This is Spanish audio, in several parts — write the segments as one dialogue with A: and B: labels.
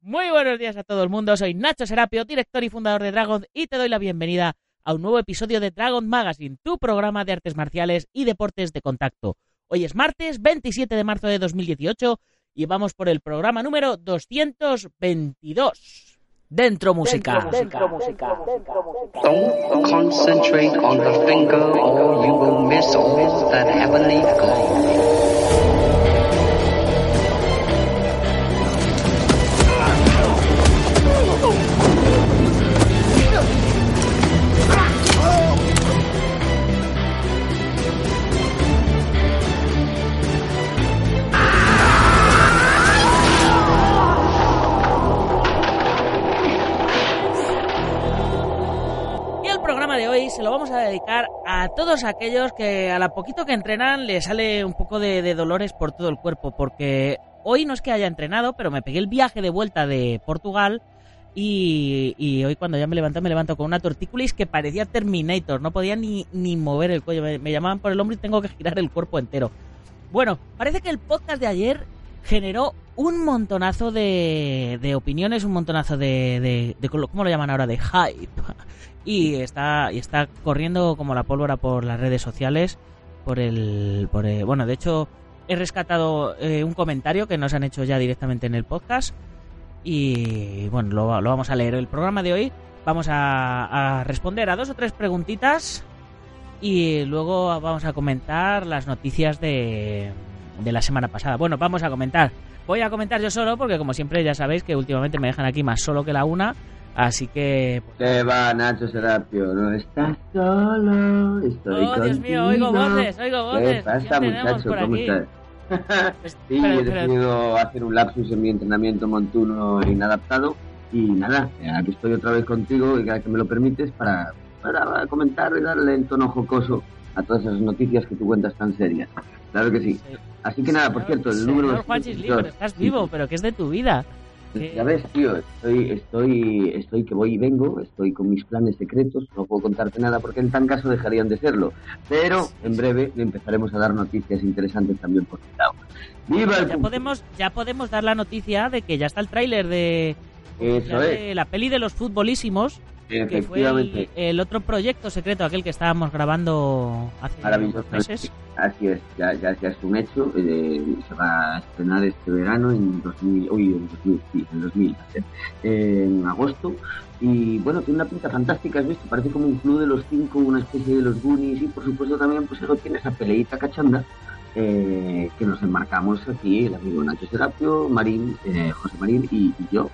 A: Muy buenos días a todo el mundo, soy Nacho Serapio, director y fundador de Dragon, y te doy la bienvenida a un nuevo episodio de Dragon Magazine, tu programa de artes marciales y deportes de contacto. Hoy es martes 27 de marzo de 2018 y vamos por el programa número 222. Dentro música. Dentro música.
B: Don't concentrate on the finger or you will miss all that heavenly glow.
A: Programa de hoy se lo vamos a dedicar a todos aquellos que a la poquito que entrenan le sale un poco de, de dolores por todo el cuerpo, porque hoy no es que haya entrenado, pero me pegué el viaje de vuelta de Portugal y, y hoy cuando ya me levanté me levanto con una tortícolis que parecía Terminator, no podía ni, ni mover el cuello, me, me llamaban por el hombro y tengo que girar el cuerpo entero. Bueno, parece que el podcast de ayer generó un montonazo de, de opiniones, un montonazo de, de, de- ¿Cómo lo llaman ahora? De hype. Y está, y está corriendo como la pólvora por las redes sociales. Por el. Por el- bueno, de hecho, he rescatado eh, un comentario que nos han hecho ya directamente en el podcast. Y bueno, lo, lo vamos a leer. El programa de hoy vamos a, a responder a dos o tres preguntitas. Y luego vamos a comentar las noticias de, de la semana pasada. Bueno, vamos a comentar. Voy a comentar yo solo porque como siempre ya sabéis que últimamente me dejan aquí más solo que la una. Así que... pues,
C: ¿Qué va, Nacho Serapio? No estás solo, estoy
A: Oh, Dios mío, oigo
C: contigo.
A: voces, oigo voces.
C: ¿Qué pasa, muchacho?
A: por
C: ¿Cómo
A: aquí.
C: estás?
A: Pues,
C: Sí,
A: pero-
C: he
A: pero-
C: decidido hacer un lapsus en mi entrenamiento montuno inadaptado y nada, aquí estoy otra vez contigo y cada que me lo permites para, para comentar y darle en tono jocoso a todas esas noticias que tú cuentas tan serias. Claro que sí.
A: Sí.
C: Así que nada, por cierto, el número...
A: Señor Juan Chisli, pero estás vivo, pero ¿qué es de tu vida?
C: Ya ves, tío, estoy, estoy, estoy que voy y vengo, estoy con mis planes secretos, no puedo contarte nada porque en tan caso dejarían de serlo. Pero en breve empezaremos a dar noticias interesantes también por mi lado. ¡Viva el
A: Ya podemos, ya podemos dar la noticia de que ya está el tráiler de,
C: Eso
A: ya
C: es.
A: de la peli de los futbolísimos, que fue el,
C: Efectivamente.
A: el otro proyecto secreto, aquel que estábamos grabando hace
C: Maravilloso.
A: unos meses.
C: Así es, ya, ya, ya es un hecho. eh, se va a estrenar este verano en 2000, uy, en 2000, sí, en 2000, va a ser, en agosto. Y bueno, tiene una pinta fantástica, ¿has visto? Parece como un club de los cinco, una especie de los Goonies y por supuesto también pues eso tiene esa peleita cachonda eh, que nos enmarcamos aquí, el amigo Nacho Serapio, Marín, eh, José Marín y, y yo.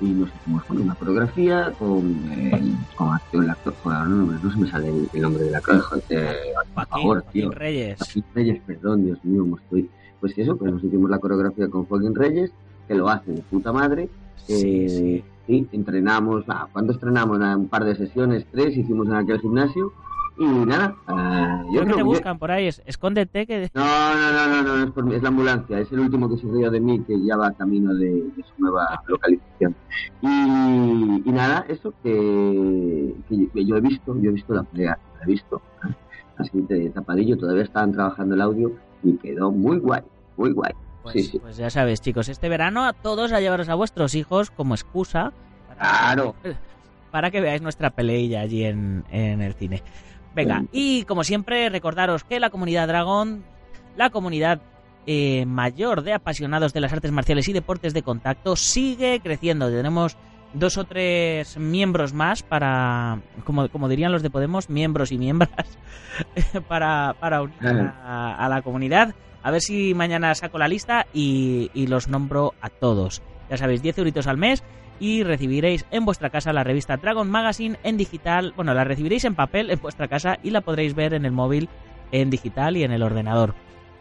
C: Y nos hicimos bueno, una coreografía con, eh, con acción, el actor, no, no se me sale el, el nombre del actor, joder, eh, por
A: Joaquín. Reyes.
C: Joaquín Reyes, perdón, Dios mío, cómo estoy. Pues eso, pues nos hicimos la coreografía con Joaquín Reyes, que lo hace de puta madre.
A: Sí,
C: Eh,
A: sí.
C: sí, entrenamos, ah, ¿cuánto entrenamos? Un par de sesiones, tres, hicimos en aquel gimnasio. Y nada, ah, yo
A: Creo que te buscan por ahí, es- escóndete que...
C: No, no, no, no, no, es, por mí, es la ambulancia, es el último que se ríe de mí, que ya va camino de, de su nueva localización. Y, y nada, eso que, que yo he visto, yo he visto la pelea, la he visto, ¿eh? así de tapadillo, todavía estaban trabajando el audio y quedó muy guay, muy guay.
A: Pues,
C: Sí, sí.
A: pues ya sabes, chicos, este verano a todos a llevaros a vuestros hijos como excusa para,
C: Claro.
A: para que veáis nuestra peleilla allí en, en el cine. Venga,
C: Sí.
A: y como siempre, recordaros que la comunidad Dragón, la comunidad eh, mayor de apasionados de las artes marciales y deportes de contacto, sigue creciendo. Tenemos dos o tres miembros más para, como, como dirían los de Podemos, miembros y miembras, para, para unir a, a la comunidad. A ver si mañana saco la lista y, y los nombro a todos. Ya sabéis, 10 euritos al mes y recibiréis en vuestra casa la revista Dragon Magazine en digital. Bueno, la recibiréis en papel en vuestra casa y la podréis ver en el móvil en digital y en el ordenador.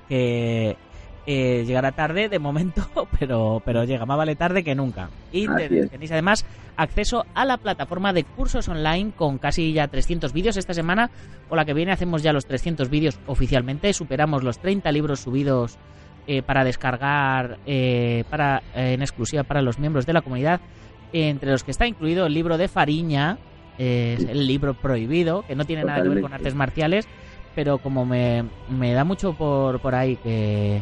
A: Que eh, llegará tarde de momento, pero, pero llega, más vale tarde que nunca. Y tenéis además acceso a la plataforma de cursos online con casi ya 300 vídeos. Esta semana o la que viene hacemos ya los 300 vídeos oficialmente. Superamos los 30 libros subidos eh, para descargar eh, para, en exclusiva para los miembros de la comunidad, entre los que está incluido el libro de Fariña, eh, es el libro prohibido, que no tiene nada que ver con artes marciales, pero como me, me da mucho por, por ahí que,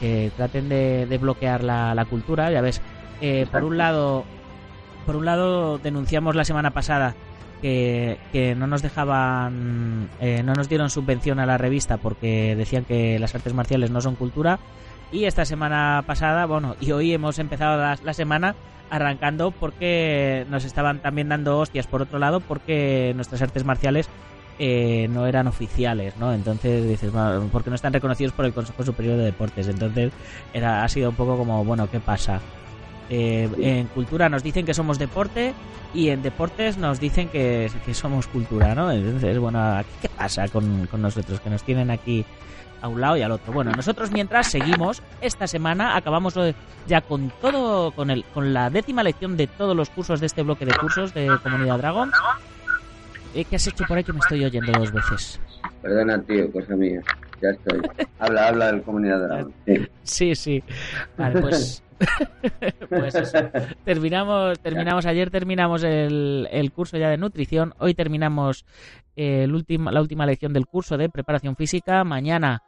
A: que traten de, de bloquear la, la cultura, ya ves, Eh, por un lado, por un lado denunciamos la semana pasada que, que no nos dejaban, eh, no nos dieron subvención a la revista porque decían que las artes marciales no son cultura. Y esta semana pasada, bueno, y hoy hemos empezado la, la semana arrancando porque nos estaban también dando hostias por otro lado porque nuestras artes marciales eh, no eran oficiales, ¿no? Entonces dices, bueno, porque no están reconocidos por el Consejo Superior de Deportes. Entonces era, ha sido un poco como, bueno, ¿qué pasa? Eh, en cultura nos dicen que somos deporte y en deportes nos dicen que, que somos cultura, ¿no? Entonces, bueno, ¿aquí ¿qué pasa con, con nosotros? Que nos tienen aquí a un lado y al otro. Bueno, nosotros mientras seguimos, esta semana acabamos eh, ya con todo, con el, con la décima lección de todos los cursos de este bloque de cursos de Comunidad Dragon. Eh, ¿Qué has hecho por ahí que me estoy oyendo dos veces?
C: Perdona, tío, cosa mía. Ya estoy. habla, habla del comunidad Dragon. Sí.
A: Sí, sí. Vale, pues. Pues eso. Terminamos, terminamos ayer, terminamos el, el curso ya de nutrición. Hoy terminamos el último, la última lección del curso de preparación física. Mañana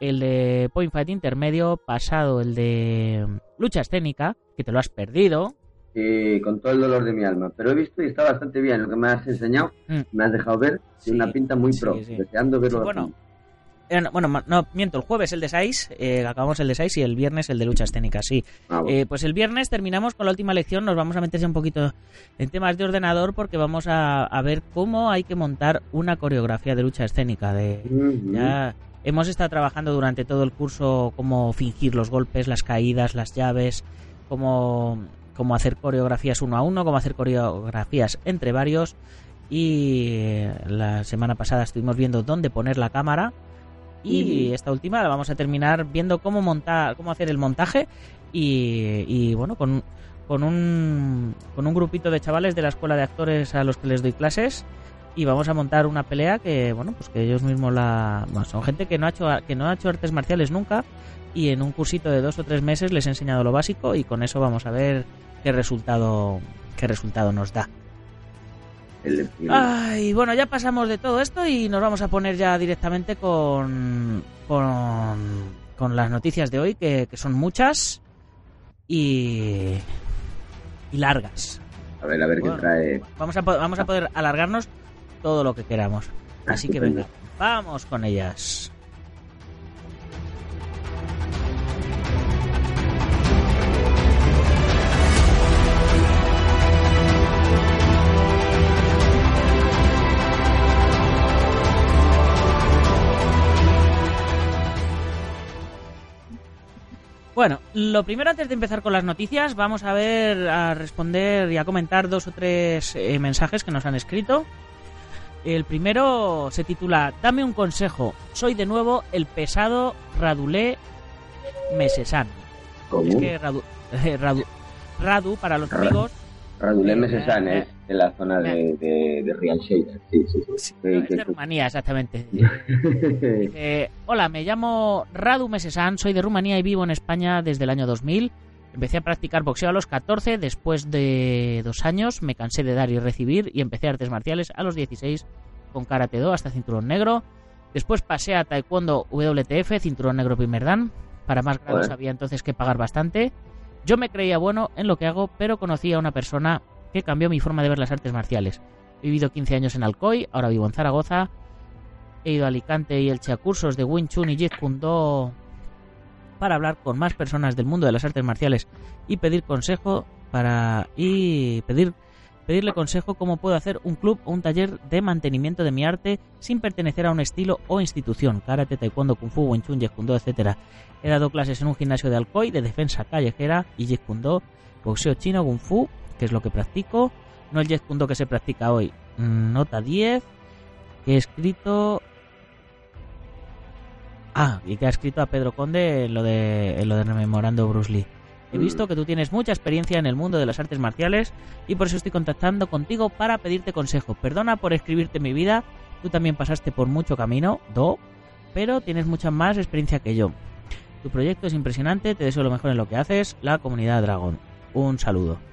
A: el de Point Fight intermedio. Pasado el de lucha escénica, que te lo has perdido.
C: Y con todo el dolor de mi alma. Pero he visto y está bastante bien lo que me has enseñado.
A: Mm.
C: Me has dejado ver.
A: Sí,
C: Tiene una pinta muy
A: sí,
C: pro.
A: sí.
C: Deseando verlo.
A: Sí, bueno, Eh, no, bueno, no, miento, el jueves el de 6, acabamos el de 6 y el viernes el de lucha escénica, sí.
C: Ah, bueno.
A: Eh, pues el viernes terminamos con la última lección, nos vamos a meterse un poquito en temas de ordenador porque vamos a, a ver cómo hay que montar una coreografía de lucha escénica. De, ya hemos estado trabajando durante todo el curso cómo fingir los golpes, las caídas, las llaves, cómo, cómo hacer coreografías uno a uno, cómo hacer coreografías entre varios. Y eh, la semana pasada estuvimos viendo dónde poner la cámara. Y esta última la vamos a terminar viendo cómo montar, cómo hacer el montaje. Y, y, bueno, con, con un con un grupito de chavales de la escuela de actores a los que les doy clases y vamos a montar una pelea que bueno pues que ellos mismos la bueno, son gente que no ha hecho que no ha hecho artes marciales nunca y en un cursito de dos o tres meses les he enseñado lo básico y con eso vamos a ver qué resultado qué resultado nos da
C: El- el-
A: Ay, bueno, ya pasamos de todo esto y nos vamos a poner ya directamente con, con, con las noticias de hoy, que, que son muchas y, y largas.
C: A ver, a ver
A: Bueno.
C: qué trae.
A: Vamos a, vamos a poder alargarnos todo lo que queramos. Así que venga, vamos con ellas. Bueno, lo primero antes de empezar con las noticias, vamos a ver, a responder y a comentar dos o tres eh, mensajes que nos han escrito. El primero se titula Dame un consejo. Soy de nuevo el pesado Radulé Mesesan.
C: ¿Cómo?
A: Es que Radu, eh, Radu, Radu, para los amigos,
C: Radulem
A: Eh,
C: Mesesan
A: eh,
C: es en la zona de, de, de Real Shader. Sí, sí, sí.
A: es de Rumanía, exactamente. Dice, hola, me llamo Radu Mesesan, soy de Rumanía y vivo en España desde el año 2000. Empecé a practicar boxeo a los 14, después de dos años me cansé de dar y recibir y empecé artes marciales a los 16 con Karate Do hasta cinturón negro. Después pasé a Taekwondo WTF, cinturón negro primer dan. Para más grados había entonces que pagar bastante. Yo me creía bueno en lo que hago, pero conocí a una persona que cambió mi forma de ver las artes marciales. He vivido 15 años en Alcoy, ahora vivo en Zaragoza. He ido a Alicante y Elche a cursos de Wing Chun y Jeet Kune Do para hablar con más personas del mundo de las artes marciales y pedir consejo para y pedir pedirle consejo cómo puedo hacer un club o un taller de mantenimiento de mi arte sin pertenecer a un estilo o institución, karate, taekwondo, kung fu, wing chun, jeet. He dado clases en un gimnasio de Alcoy de defensa callejera y jeet kune do, boxeo chino, kung fu, que es lo que practico, no el jeet kune do que se practica hoy. Nota 10 que he escrito Ah, y que ha escrito a Pedro Conde en lo de, en lo de rememorando Bruce Lee. He visto que tú tienes mucha experiencia en el mundo de las artes marciales y por eso estoy contactando contigo para pedirte consejo. Perdona por escribirte mi vida, tú también pasaste por mucho camino, do, pero tienes mucha más experiencia que yo. Tu proyecto es impresionante, te deseo lo mejor en lo que haces, la comunidad Dragón. Un saludo.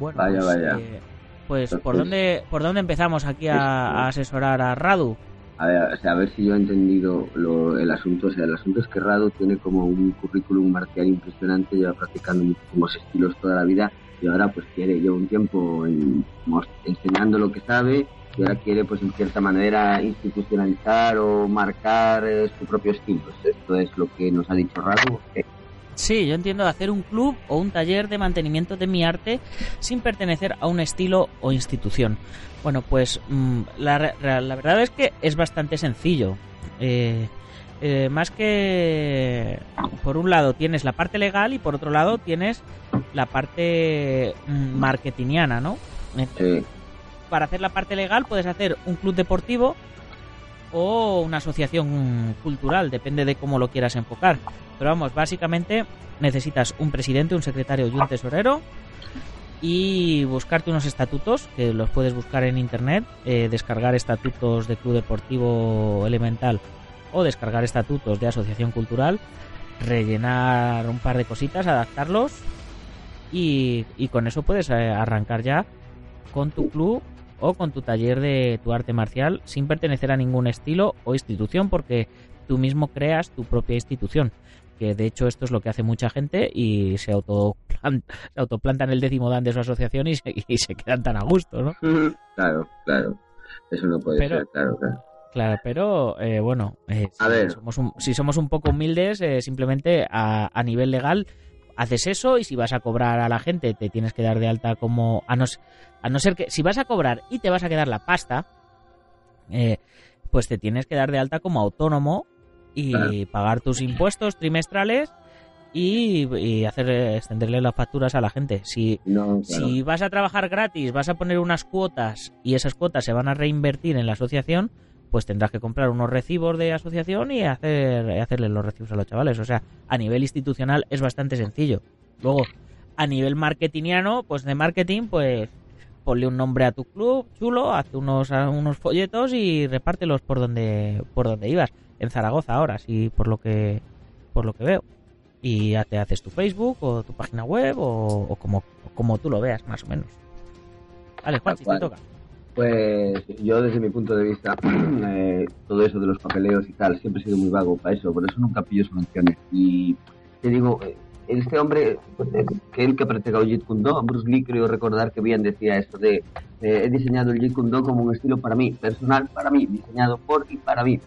A: Bueno,
C: Vaya,
A: pues,
C: vaya.
A: eh, pues ¿por
C: Entonces-
A: dónde, por dónde empezamos aquí a, a asesorar a Radu?
C: A ver, o sea, a ver si yo he entendido lo, el asunto. O sea, el asunto es que Rado tiene como un currículum marcial impresionante, lleva practicando muchísimos estilos toda la vida y ahora pues quiere, lleva un tiempo en- enseñando lo que sabe y ahora quiere pues en cierta manera institucionalizar o marcar eh, su propio estilo. Esto es lo que nos ha dicho Rado. Eh,
A: Sí, yo entiendo de hacer un club o un taller de mantenimiento de mi arte sin pertenecer a un estilo o institución. Bueno, pues mm, la, la- verdad es que es bastante sencillo. Eh, eh, más que por un lado tienes la parte legal y por otro lado tienes la parte mm, marketingiana, ¿no? Eh, para hacer la parte legal puedes hacer un club deportivo o una asociación cultural, depende de cómo lo quieras enfocar. Pero vamos, básicamente necesitas un presidente, un secretario y un tesorero y buscarte unos estatutos que los puedes buscar en internet, eh, descargar estatutos de club deportivo elemental o descargar estatutos de asociación cultural, rellenar un par de cositas, adaptarlos y, y con eso puedes eh, arrancar ya con tu club o con tu taller de tu arte marcial sin pertenecer a ningún estilo o institución porque tú mismo creas tu propia institución que de hecho esto es lo que hace mucha gente y se autoplan- se autoplantan el décimo dan de su asociación y se, y se quedan tan a gusto, ¿no?
C: claro, claro. Eso no puede
A: Pero-
C: ser, claro, claro.
A: Claro, pero eh, bueno, eh,
C: A
A: si,
C: ver.
A: Somos un- si somos un poco humildes, eh, simplemente a, a nivel legal haces eso y si vas a cobrar a la gente te tienes que dar de alta como... A no, a no ser que... Si vas a cobrar y te vas a quedar la pasta, eh, pues te tienes que dar de alta como autónomo y
C: Claro.
A: pagar tus impuestos trimestrales y, y hacer extenderle las facturas a la gente. Si,
C: No, claro.
A: si vas a trabajar gratis, vas a poner unas cuotas y esas cuotas se van a reinvertir en la asociación, pues tendrás que comprar unos recibos de asociación y hacer hacerle los recibos a los chavales. O sea, a nivel institucional es bastante sencillo. Luego, a nivel marketingiano, pues de marketing, pues ponle un nombre a tu club chulo, haz unos, unos folletos y repártelos por donde por donde ibas. En Zaragoza ahora, sí, por lo que por lo que veo. Y ya te haces tu Facebook o tu página web o, o como, como tú lo veas, más o menos. Vale, Juan, si te toca.
C: Pues yo desde mi punto de vista, eh, todo eso de los papeleos y tal, siempre he sido muy vago para eso, por eso nunca pillo soluciones. Y te digo, eh, este hombre, que el que ha practicado Jeet Kune Do, Bruce Lee, creo recordar que bien decía eso de, eh, he diseñado el Jeet Kune Do como un estilo para mí, personal para mí, diseñado por y para mí.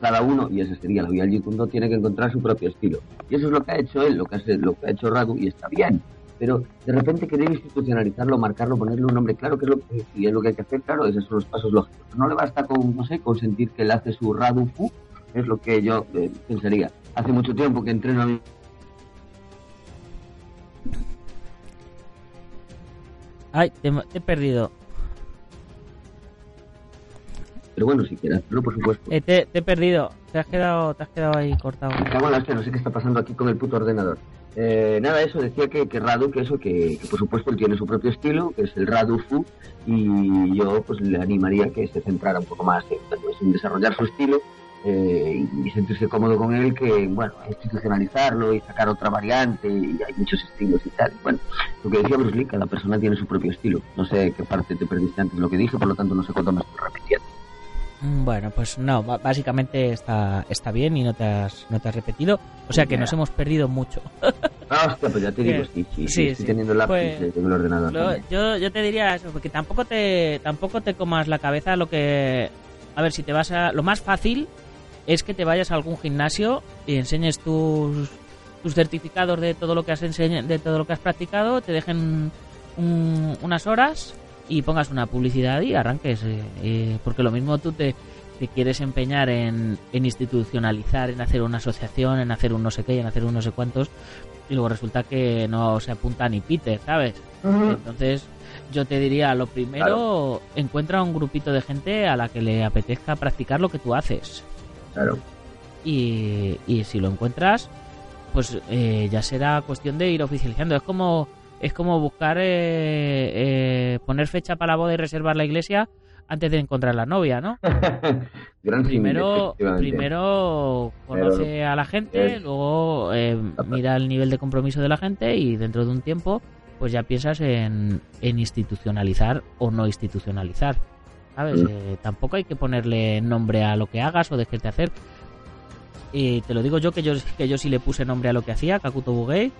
C: Cada uno, y esa sería la vía del Jeet Kune Do, tiene que encontrar su propio estilo. Y eso es lo que ha hecho él, lo que, hace, lo que ha hecho Radu, y está bien pero de repente querer institucionalizarlo, marcarlo, ponerle un nombre claro, que es lo que, si es lo que hay que hacer, claro, esos son los pasos lógicos. No le basta con, no sé, con sentir que él hace su Radufu, es lo que yo eh, pensaría. Hace mucho tiempo que entreno a mi
A: Ay, te, te he perdido.
C: pero bueno, si quieres hacerlo, por supuesto.
A: Eh, te, te he perdido. Te has quedado, te has quedado ahí cortado.
C: Me cago en la hostia, no sé qué está pasando aquí con el puto ordenador. Eh, nada, eso decía que, que Radu, que eso, que, por supuesto él tiene su propio estilo, que es el Radu Fu, y yo pues le animaría que se centrara un poco más en, pues, desarrollar su estilo eh, y sentirse cómodo con él, que bueno, institucionalizarlo y sacar otra variante, y hay muchos estilos y tal. Bueno, lo que decía Bruce Lee, cada persona tiene su propio estilo. No sé qué parte te perdiste antes de lo que dije, por lo tanto no sé cuánto me estoy repitiendo.
A: Mm, Bueno, pues no, básicamente está, está bien y no te has, no te has repetido. O sea que nos hemos perdido mucho.
C: Ah, hostia, pues ya te digo, sí, sí, sí,
A: Sí,
C: estoy teniendo lápiz
A: Pues,
C: tengo el ordenador.
A: Lo- yo, yo te diría eso, porque tampoco te, tampoco te comas la cabeza lo que... A ver, si te vas a... Lo más fácil es que te vayas a algún gimnasio y enseñes tus, tus certificados de todo lo que has enseña- de todo lo que has practicado, te dejen un- unas horas y pongas una publicidad y arranques. eh, eh, porque lo mismo tú te, te quieres empeñar en, en institucionalizar, en hacer una asociación, en hacer un no sé qué, en hacer un no sé cuántos, y luego resulta que no se apunta ni Peter, ¿sabes? Entonces, yo te diría, lo primero, encuentra un grupito de gente a la que le apetezca practicar lo que tú haces.
C: Claro.
A: Y, y si lo encuentras, pues eh, ya será cuestión de ir oficializando. Es como es como buscar eh, eh, poner fecha para la boda y reservar la iglesia antes de encontrar la novia, ¿no?
C: Gran
A: Primero, primero conoce a la gente, luego eh, mira el nivel de compromiso de la gente y dentro de un tiempo pues ya piensas en, en institucionalizar o no institucionalizar. ¿sabes?
C: Mm.
A: Eh, tampoco hay que ponerle nombre a lo que hagas o dejes de hacer. Y te lo digo yo que yo que yo sí le puse nombre a lo que hacía, Kakuto Bugei,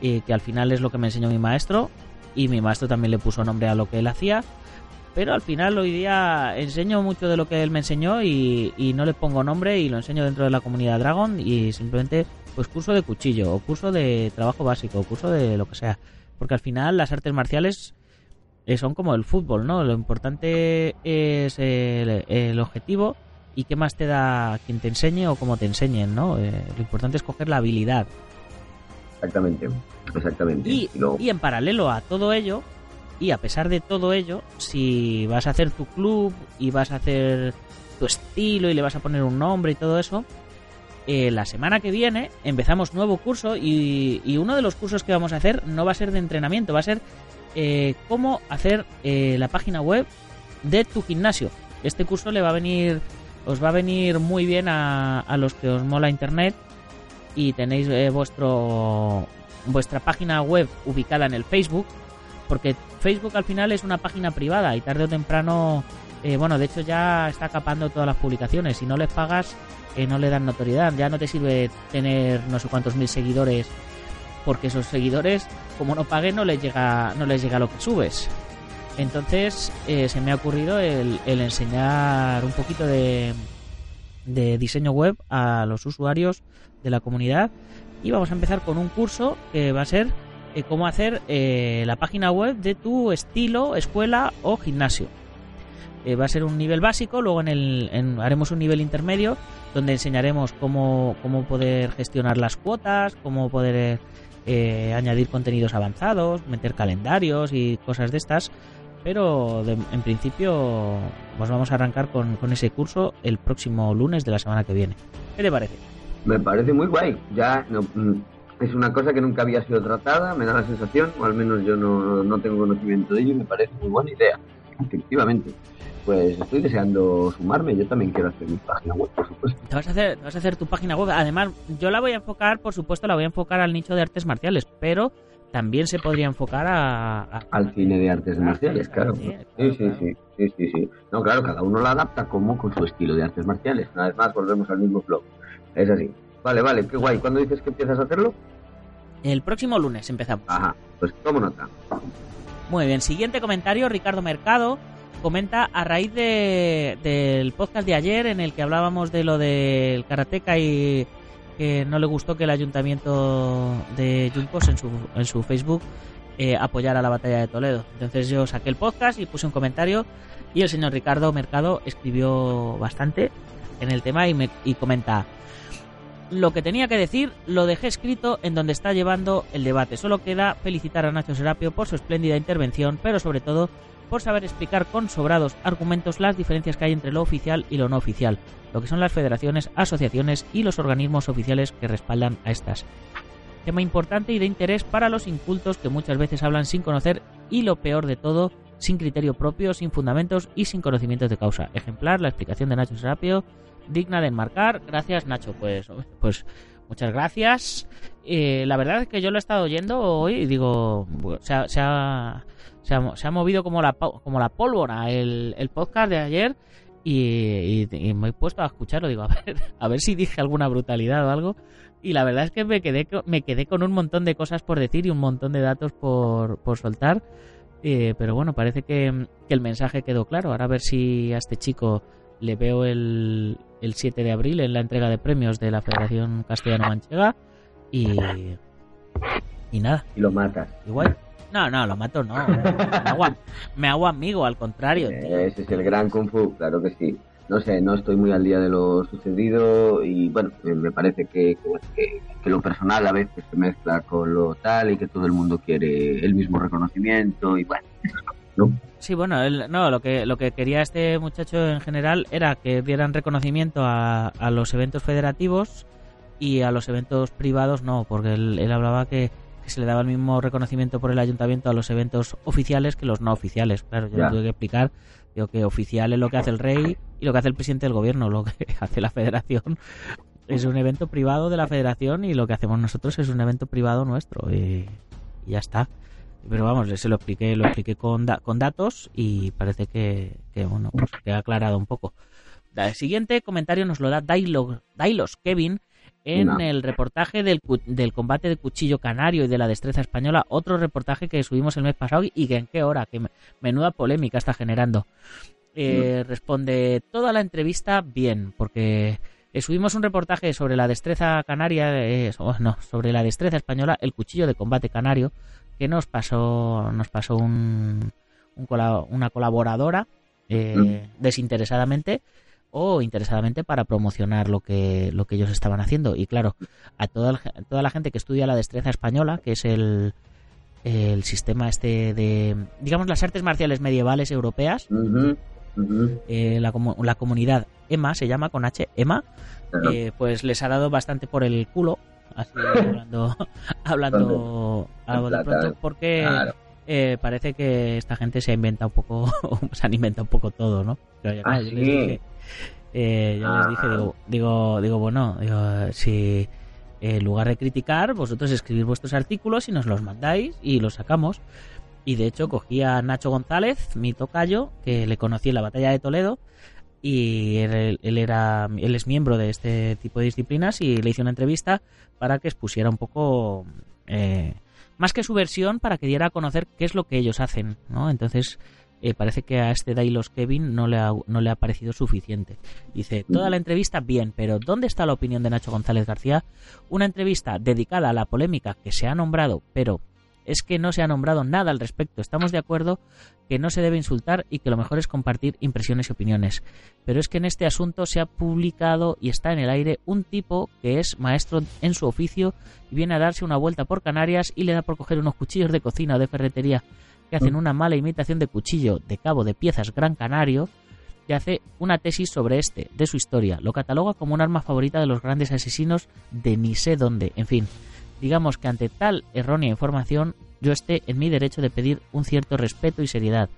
A: y que al final es lo que me enseñó mi maestro y mi maestro también le puso nombre a lo que él hacía. Pero al final hoy día enseño mucho de lo que él me enseñó y, y no le pongo nombre y lo enseño dentro de la comunidad Dragon y simplemente pues curso de cuchillo o curso de trabajo básico o curso de lo que sea. Porque al final las artes marciales eh, son como el fútbol, ¿no? Lo importante es el objetivo y qué más te da quien te enseñe o cómo te enseñen, ¿no? Eh, lo importante es coger la habilidad.
C: Exactamente, exactamente.
A: Y,
C: Y luego-
A: y en paralelo a todo ello, y a pesar de todo ello, si vas a hacer tu club y vas a hacer tu estilo y le vas a poner un nombre y todo eso, eh, la semana que viene empezamos nuevo curso y, y uno de los cursos que vamos a hacer no va a ser de entrenamiento, va a ser eh, cómo hacer eh, la página web de tu gimnasio. Este curso le va a venir, os va a venir muy bien a, a los que os mola internet y tenéis eh, vuestro vuestra página web ubicada en el Facebook, porque Facebook al final es una página privada y tarde o temprano, eh, bueno, de hecho ya está capando todas las publicaciones. Si no les pagas, eh, no le dan notoriedad. Ya no te sirve tener no sé cuántos mil seguidores, porque esos seguidores, como no paguen, no les llega, no les llega lo que subes. Entonces eh, se me ha ocurrido el, enseñar un poquito de, diseño web a los usuarios de la comunidad y vamos a empezar con un curso que va a ser eh, cómo hacer eh, la página web de tu estilo, escuela o gimnasio. Va a ser un nivel básico, luego en el, haremos un nivel intermedio donde enseñaremos cómo, cómo poder gestionar las cuotas, cómo poder añadir contenidos avanzados, meter calendarios y cosas de estas. Pero de- en principio pues vamos a arrancar con, con ese curso el próximo lunes de la semana que viene. ¿Qué te parece?
C: Me parece muy guay. Ya no, mm, es una cosa que nunca había sido tratada, me da la sensación, o al menos yo no, no tengo conocimiento de ello y me parece muy buena idea. Efectivamente. Pues estoy deseando sumarme. Yo también quiero hacer mi página web, por supuesto.
A: Te vas, a hacer, te vas a hacer tu página web. Además, yo la voy a enfocar, por supuesto, la voy a enfocar al nicho de artes marciales, pero también se podría enfocar a... a-
C: Al cine de artes marciales, claro.
A: Sí,
C: Sí, sí,
A: claro.
C: sí, sí, sí, sí. No, claro, cada uno la adapta como con su estilo de artes marciales. Una vez más, volvemos al mismo flow. Es así. Vale, vale, qué guay. ¿Cuándo dices que empiezas a hacerlo?
A: El próximo lunes empezamos.
C: Ajá, pues tomo nota.
A: Muy bien, siguiente comentario, Ricardo Mercado comenta a raíz de, del podcast de ayer en el que hablábamos de lo del karateca y no le gustó que el ayuntamiento de Juncos en su, en su Facebook eh, apoyara la batalla de Toledo. Entonces yo saqué el podcast y puse un comentario y el señor Ricardo Mercado escribió bastante en el tema y, me, y comenta lo que tenía que decir lo dejé escrito en donde está llevando el debate. Solo queda felicitar a Nacho Serapio por su espléndida intervención, pero sobre todo por saber explicar con sobrados argumentos las diferencias que hay entre lo oficial y lo no oficial, lo que son las federaciones, asociaciones y los organismos oficiales que respaldan a estas. Tema importante y de interés para los incultos que muchas veces hablan sin conocer y lo peor de todo, sin criterio propio, sin fundamentos y sin conocimientos de causa. Ejemplar la explicación de Nacho Serapio, digna de enmarcar. Gracias, Nacho. Pues, pues muchas gracias. Eh, la verdad es que yo lo he estado oyendo hoy y digo, se ha, se ha, se ha, movido como la, como la pólvora el, el podcast de ayer y, y- me he puesto a escucharlo. Digo, a ver, a ver si dije alguna brutalidad o algo. Y la verdad es que me quedé, me quedé con un montón de cosas por decir y un montón de datos por, por soltar. Eh, pero bueno, parece que, que el mensaje quedó claro. Ahora a ver si a este chico le veo el, el 7 de abril en la entrega de premios de la Federación Castellano-Manchega. Y, y nada,
C: Y lo matas.
A: igual. No, no, lo mato, no. Me hago, me hago amigo, al contrario. tío.
C: Ese es el gran Kung Fu, claro que sí. No sé, no estoy muy al día de lo sucedido y bueno, eh, me parece que, que, que lo personal a veces se mezcla con lo tal y que todo el mundo quiere el mismo reconocimiento y bueno, esas cosas, ¿no?
A: Sí, bueno, él- no, lo que, lo que quería este muchacho en general era que dieran reconocimiento a, a los eventos federativos y a los eventos privados no, porque él, él hablaba que, que se le daba el mismo reconocimiento por el ayuntamiento a los eventos oficiales que los no oficiales. Claro, yo le tuve que explicar digo, que oficial es lo que hace el rey y lo que hace el presidente del gobierno, lo que hace la federación es un evento privado de la federación y lo que hacemos nosotros es un evento privado nuestro y, y ya está. Pero vamos, se lo expliqué, lo expliqué con, con datos y parece que, que bueno, pues que ha aclarado un poco. El siguiente comentario nos lo da Dailos Kevin en el reportaje del, del, combate de cuchillo canario y de la destreza española, otro reportaje que subimos el mes pasado y que en qué hora, que menuda polémica está generando. Eh, responde toda la entrevista bien, porque eh, subimos un reportaje sobre la destreza canaria, eh, no, sobre la destreza española, el cuchillo de combate canario, que nos pasó, nos pasó un, una colaboradora desinteresadamente o interesadamente para promocionar lo que, lo que ellos estaban haciendo. Y claro, a toda, toda la gente que estudia la destreza española, que es el, el sistema este de, digamos, las artes marciales medievales europeas, eh, la, la, comunidad EMA, se llama con H, EMA, eh, pues les ha dado bastante por el culo, así hablando, hablando, de pronto, porque... Eh, parece que esta gente se inventa un poco, se han inventado un poco todo, ¿no?
C: Ah,
A: eh, yo les dije, digo, digo, digo bueno, digo, si en lugar de criticar, vosotros escribís vuestros artículos y nos los mandáis y los sacamos. Y de hecho cogí a Nacho González, mi tocayo, que le conocí en la batalla de Toledo, y él, era él es miembro de este tipo de disciplinas y le hice una entrevista para que expusiera un poco eh, más que su versión para que diera a conocer qué es lo que ellos hacen no entonces eh, parece que a este Dailos Kevin no le, no le ha parecido suficiente. Dice, toda la entrevista bien, pero ¿dónde está la opinión de Nacho González García? Una entrevista dedicada a la polémica que se ha nombrado, pero es que no se ha nombrado nada al respecto. Estamos de acuerdo que no se debe insultar y que lo mejor es compartir impresiones y opiniones. Pero es que en este asunto se ha publicado y está en el aire un tipo que es maestro en su oficio y viene a darse una vuelta por Canarias y le da por coger unos cuchillos de cocina o de ferretería que hacen una mala imitación de cuchillo de cabo de piezas Gran Canario, y hace una tesis sobre este, de su historia. Lo cataloga como un arma favorita de los grandes asesinos de ni sé dónde. En fin, digamos que ante tal errónea información, yo esté en mi derecho de pedir un cierto respeto y seriedad.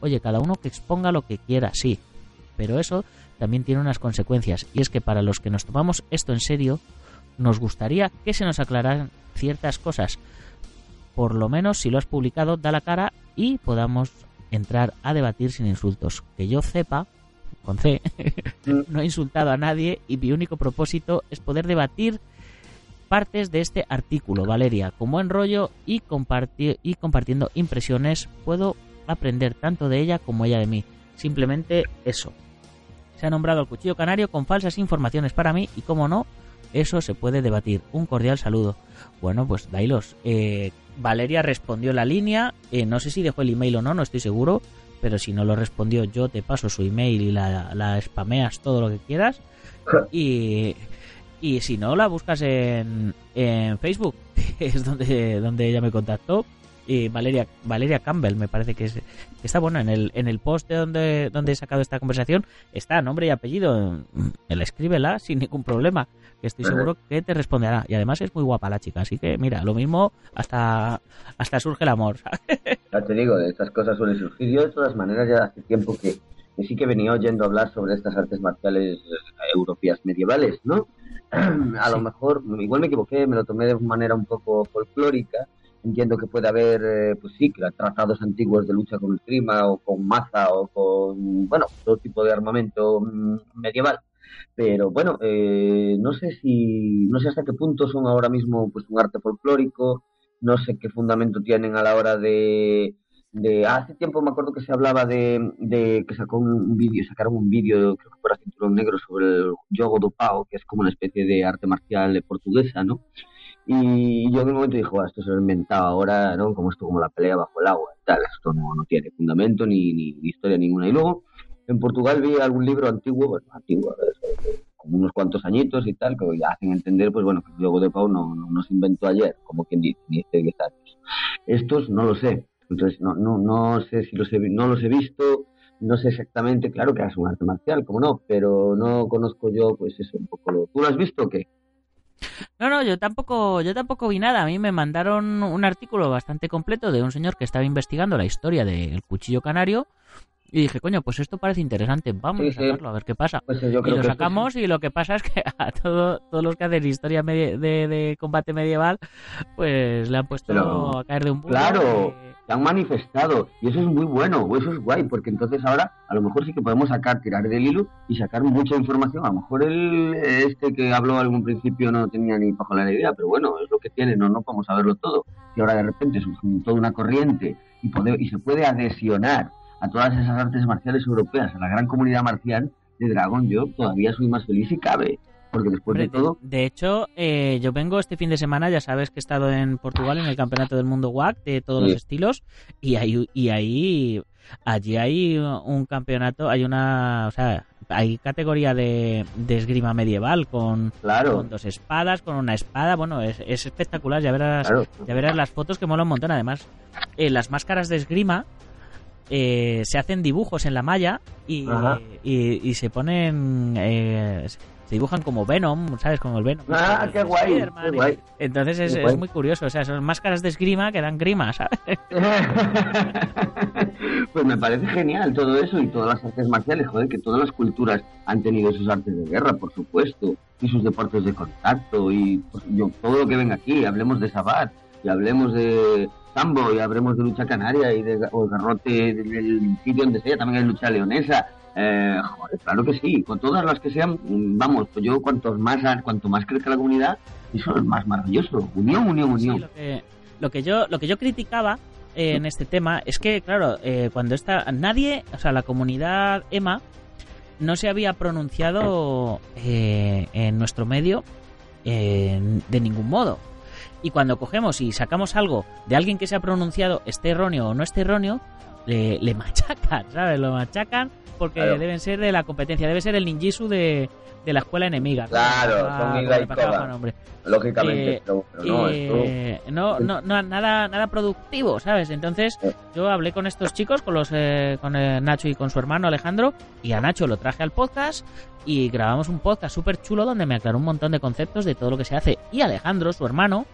A: Oye, cada uno que exponga lo que quiera, sí, pero eso también tiene unas consecuencias, y es que para los que nos tomamos esto en serio, nos gustaría que se nos aclararan ciertas cosas, por lo menos si lo has publicado, da la cara y podamos entrar a debatir sin insultos. Que yo sepa, con C, no he insultado a nadie y mi único propósito es poder debatir partes de este artículo, Valeria. Como buen rollo y, compartir, y compartiendo impresiones, puedo aprender tanto de ella como ella de mí. Simplemente eso. Se ha nombrado el cuchillo canario con falsas informaciones para mí y, como no, eso se puede debatir. Un cordial saludo. Bueno, pues Dailos, eh, Valeria respondió la línea, eh, no sé si dejó el email o no, no estoy seguro, pero si no lo respondió yo te paso su email y la, la spameas todo lo que quieras. Y, y si no, la buscas en, en Facebook, que es donde, donde ella me contactó. Y Valeria, Valeria Campbell, me parece que, es, que está bueno en el, en el post de donde, donde he sacado esta conversación, está nombre y apellido, la escríbela sin ningún problema que estoy seguro que te responderá. Y además es muy guapa la chica, así que mira, lo mismo hasta, hasta surge el amor.
C: Ya te digo, estas cosas suelen surgir. Yo de todas maneras ya hace tiempo que, sí que venía oyendo hablar sobre estas artes marciales eh, europeas medievales, ¿no? A lo mejor, igual me equivoqué, me lo tomé de manera un poco folclórica. Entiendo que puede haber, eh, pues sí, tratados antiguos de lucha con esgrima o con maza o con, bueno, todo tipo de armamento mm, medieval pero bueno, eh, no sé si, no sé hasta qué punto son ahora mismo pues un arte folclórico, no sé qué fundamento tienen a la hora de, de hace tiempo me acuerdo que se hablaba de, de que sacó un vídeo, sacaron un vídeo, creo que por Cinturón Negro, sobre el yogo do pau, que es como una especie de arte marcial portuguesa, ¿no? Y yo en un momento dije, esto se lo he inventado ahora, ¿no? Como esto, como la pelea bajo el agua tal, esto no, no tiene fundamento ni, ni, historia ninguna. Y luego en Portugal vi algún libro antiguo, bueno, antiguo, con unos cuantos añitos y tal, que hacen entender, pues bueno, que el logo de Pau no, no, se inventó ayer, como quien dice, ni hace 10 años. Estos no lo sé, entonces no, no, no sé si los he, no los he visto, no sé exactamente, claro que es un arte marcial, como no, pero no conozco yo, pues eso, un poco lo... ¿Tú lo has visto o qué?
A: No, no, yo tampoco, yo tampoco vi nada. A mí me mandaron un artículo bastante completo de un señor que estaba investigando la historia del cuchillo canario Y dije, coño, pues esto parece interesante, vamos
C: Sí,
A: a
C: sí.
A: sacarlo, a ver qué pasa.
C: Pues yo
A: y lo sacamos y lo que pasa es que a todo, todos los que hacen historia de, de combate medieval, pues le han puesto
C: Pero-
A: a caer de un burro.
C: Claro.
A: y-
C: se han manifestado y eso es muy bueno, eso es guay, porque entonces ahora a lo mejor sí que podemos sacar, tirar del hilo y sacar mucha información. A lo mejor el este que habló al algún principio no tenía ni bajo la idea, pero bueno, es lo que tiene, no, no podemos saberlo todo. Y ahora de repente surge toda una corriente y, pode- y se puede adhesionar a todas esas artes marciales europeas, a la gran comunidad marcial de Dragon, yo todavía soy más feliz si cabe, porque después
A: Hombre,
C: de todo,
A: de hecho, eh, yo vengo este fin de semana, ya sabes que he estado en Portugal en el Campeonato del Mundo WAC de todos
C: Sí.
A: los estilos y ahí, y ahí, allí hay un campeonato, hay una, o sea, hay categoría de, de esgrima medieval con,
C: claro,
A: con dos espadas, con una espada, bueno, es, es espectacular, ya verás,
C: claro,
A: ya verás las fotos que mola un montón, además, eh, las máscaras de esgrima eh, se hacen dibujos en la malla y, y, y se ponen eh, se dibujan como Venom, ¿sabes? Como el Venom.
C: Ah, qué guay, qué.
A: Entonces es,
C: Qué
A: es muy curioso, o sea, son máscaras de esgrima que dan grima, ¿sabes?
C: pues me parece genial todo eso y todas las artes marciales, joder, que todas las culturas han tenido sus artes de guerra, por supuesto, y sus deportes de contacto y pues, yo, todo lo que venga aquí, hablemos de sabat y hablemos de sambo y hablemos de lucha canaria y de o garrote del sitio donde sea, también hay lucha leonesa. Eh, joder, claro que sí, con todas las que sean, vamos, pues yo cuantos más, cuanto más crezca la comunidad, eso es más maravilloso. Unión, unión,
A: Sí,
C: unión.
A: lo que, lo que yo lo que yo criticaba eh, en este tema es que claro eh, cuando está nadie o sea la comunidad EMA no se había pronunciado eh, en nuestro medio eh, de ningún modo y cuando cogemos y sacamos algo de alguien que se ha pronunciado esté erróneo o no esté erróneo le, le machacan sabes lo machacan porque
C: Claro.
A: deben ser de la competencia debe ser el ninjitsu de, de la escuela enemiga ¿no?
C: Claro,
A: Ah,
C: son. Lógicamente,
A: Eh,
C: pero, pero no, esto...
A: Eh, no, no, no, nada, nada productivo, ¿sabes? Entonces
C: Eh.
A: yo hablé con estos chicos, con los, eh, con eh, Nacho y con su hermano Alejandro, y a Nacho lo traje al podcast y grabamos un podcast súper chulo donde me aclaró un montón de conceptos de todo lo que se hace. Y Alejandro, su hermano,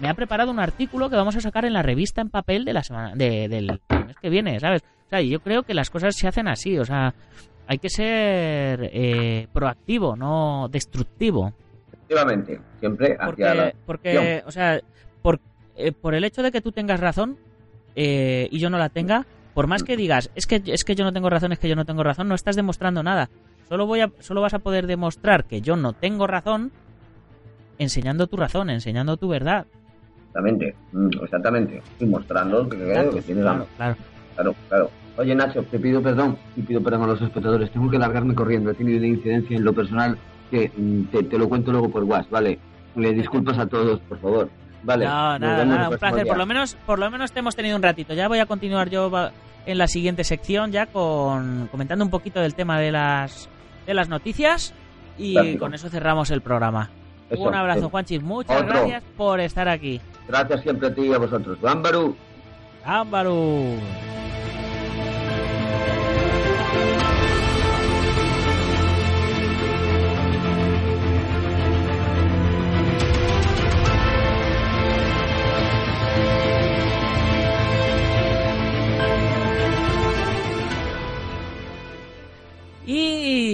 A: me ha preparado un artículo que vamos a sacar en la revista en papel de la semana, de- del mes que viene, ¿sabes? O sea, yo creo que las cosas se hacen así, o sea, hay que ser eh, proactivo, no destructivo.
C: Efectivamente, siempre hacia
A: Porque,
C: la...
A: porque o sea, por, eh, por el hecho de que tú tengas razón eh, y yo no la tenga, por más que digas, es que, es que yo no tengo razón, es que yo no tengo razón, no estás demostrando nada. Solo, voy a, solo vas a poder demostrar que yo no tengo razón enseñando tu razón, enseñando tu verdad.
C: Exactamente, mm, exactamente. Y mostrando que,
A: Claro,
C: que tienes
A: claro, claro.
C: Claro, claro. Oye, Nacho, te pido perdón y pido perdón a los espectadores. Tengo que largarme corriendo. He tenido una incidencia en lo personal que mm, te, te lo cuento luego por WhatsApp, ¿vale? Le disculpas a todos, por favor. Vale.
A: No, nada, nada, un placer.
C: día.
A: Por lo menos, por lo menos te hemos tenido un ratito. Ya voy a continuar yo en la siguiente sección ya con comentando un poquito del tema de las de las noticias y con eso cerramos el programa.
C: Eso,
A: un abrazo. Juanchis. Muchas
C: Otro.
A: gracias por estar aquí.
C: Gracias siempre a ti y a vosotros. Bámbaru.
A: Ámbaru.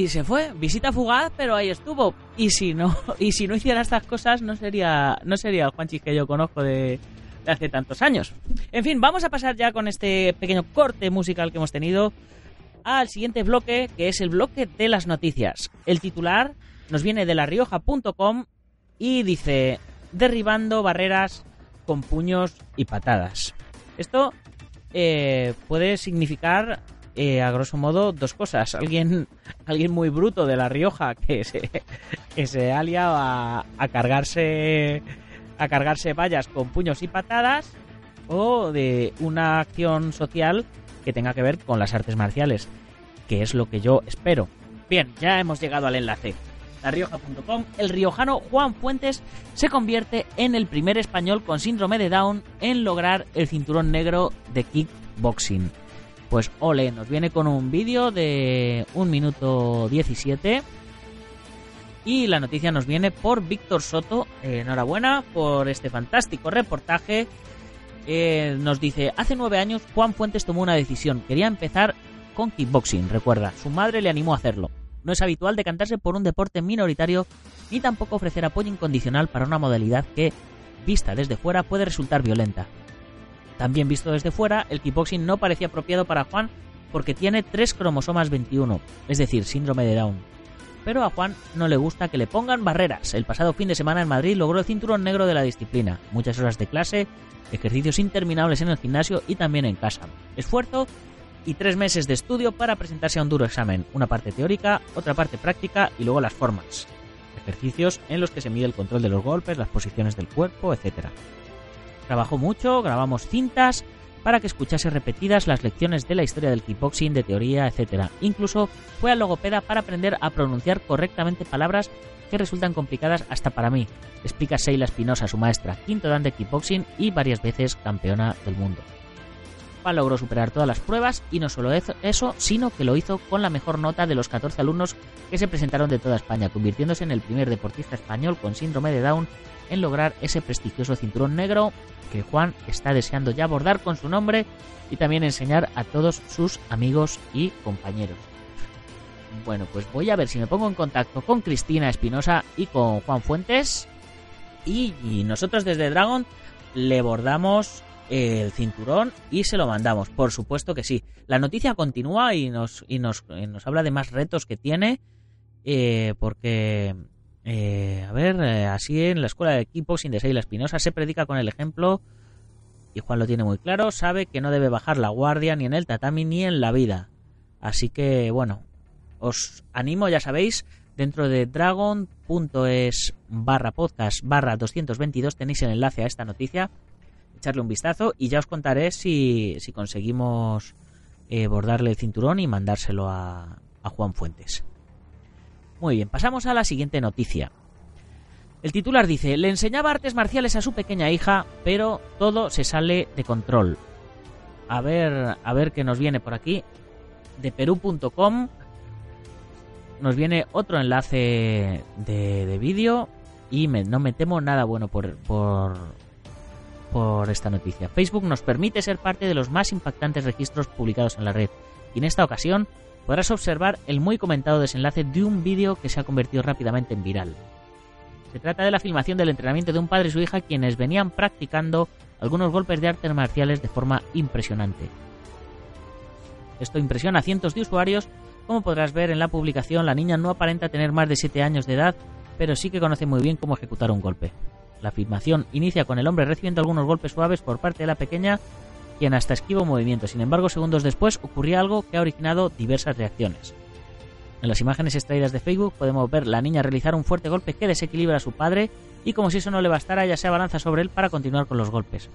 A: Se fue, visita fugaz, pero ahí estuvo. Y si no, y si no hiciera estas cosas, no sería, no sería el Juanchis que yo conozco de, de hace tantos años. En fin, vamos a pasar ya con este pequeño corte musical que hemos tenido al siguiente bloque, que es el bloque de las noticias. El titular nos viene de larioja.com y dice, derribando barreras con puños y patadas. Esto eh, puede significar, eh, a grosso modo, dos cosas. Alguien, alguien muy bruto de La Rioja que se, que se ha liado a, a cargarse a cargarse vallas con puños y patadas o de una acción social que tenga que ver con las artes marciales, que es lo que yo espero. Bien, ya hemos llegado al enlace. LaRioja.com, el riojano Juan Fuentes se convierte en el primer español con síndrome de Down en lograr el cinturón negro de kickboxing. Pues ole, nos viene con un vídeo de 1 minuto 17 y la noticia nos viene por Víctor Soto. Enhorabuena por este fantástico reportaje. Eh, nos dice, hace nueve años Juan Fuentes tomó una decisión. Quería empezar con kickboxing, recuerda, su madre le animó a hacerlo. No es habitual decantarse por un deporte minoritario ni tampoco ofrecer apoyo incondicional para una modalidad que, vista desde fuera, puede resultar violenta. También visto desde fuera, el kickboxing no parecía apropiado para Juan porque tiene 3 cromosomas 21, es decir, síndrome de Down. Pero a Juan no le gusta que le pongan barreras. El pasado fin de semana en Madrid logró el cinturón negro de la disciplina, muchas horas de clase, ejercicios interminables en el gimnasio y también en casa. Esfuerzo y tres meses de estudio para presentarse a un duro examen, una parte teórica, otra parte práctica y luego las formas. Ejercicios en los que se mide el control de los golpes, las posiciones del cuerpo, etc. Trabajó mucho, grabamos cintas para que escuchase repetidas las lecciones de la historia del kickboxing, de teoría, etc. Incluso fue al logopeda para aprender a pronunciar correctamente palabras que resultan complicadas hasta para mí, explica Sheila Espinosa, su maestra, quinto dan de kickboxing y varias veces campeona del mundo. Logró superar todas las pruebas y no solo eso, sino que lo hizo con la mejor nota de los 14 alumnos que se presentaron de toda España, convirtiéndose en el primer deportista español con síndrome de Down en lograr ese prestigioso cinturón negro que Juan está deseando ya abordar con su nombre y también enseñar a todos sus amigos y compañeros. Bueno, pues voy a ver si me pongo en contacto con Cristina Espinosa y con Juan Fuentes y, nosotros desde Dragon le bordamos el cinturón y se lo mandamos. Por supuesto que sí. La noticia continúa y nos, y nos, nos habla de más retos que tiene. Eh, porque, eh, a ver, eh, así en la escuela de equipo sin de la Espinosa se predica con el ejemplo. Y Juan lo tiene muy claro. Sabe que no debe bajar la guardia ni en el tatami ni en la vida. Así que, bueno, os animo, ya sabéis, dentro de dragon.es barra podcast barra 222 tenéis el enlace a esta noticia echarle un vistazo y ya os contaré si, si conseguimos eh, bordarle el cinturón y mandárselo a, Juan Fuentes. Muy bien, pasamos a la siguiente noticia. El titular dice, le enseñaba artes marciales a su pequeña hija, pero todo se sale de control. A ver, a ver qué nos viene por aquí. De perú.com nos viene otro enlace de, de vídeo y no me temo nada bueno por, por, por esta noticia. Facebook nos permite ser parte de los más impactantes registros publicados en la red y en esta ocasión podrás observar el muy comentado desenlace de un vídeo que se ha convertido rápidamente en viral. Se trata de la filmación del entrenamiento de un padre y su hija quienes venían practicando algunos golpes de artes marciales de forma impresionante. Esto impresiona a cientos de usuarios, como podrás ver en la publicación, la niña no aparenta tener más de 7 años de edad, pero sí que conoce muy bien cómo ejecutar un golpe. La filmación inicia con el hombre recibiendo algunos golpes suaves por parte de la pequeña, quien hasta esquiva un movimiento. Sin embargo, segundos después ocurría algo que ha originado diversas reacciones. En las imágenes extraídas de Facebook podemos ver la niña realizar un fuerte golpe que desequilibra a su padre y como si eso no le bastara, ella se abalanza sobre él para continuar con los golpes.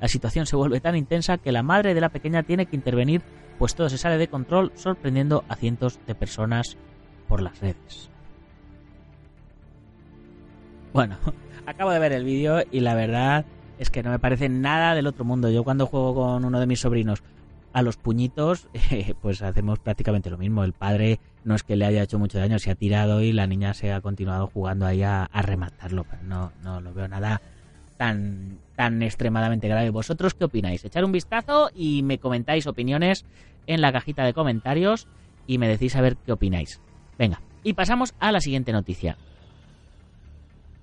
A: La situación se vuelve tan intensa que la madre de la pequeña tiene que intervenir, pues todo se sale de control, sorprendiendo a cientos de personas por las redes. Bueno, acabo de ver el vídeo y la verdad es que no me parece nada del otro mundo. Yo cuando juego con uno de mis sobrinos a los puñitos, pues hacemos prácticamente lo mismo. El padre no es que le haya hecho mucho daño, se ha tirado y la niña se ha continuado jugando ahí a, rematarlo. No, no lo veo nada tan, tan extremadamente grave. ¿Vosotros qué opináis? Echar un vistazo y me comentáis opiniones en la cajita de comentarios y me decís a ver qué opináis. Venga, y pasamos a la siguiente noticia.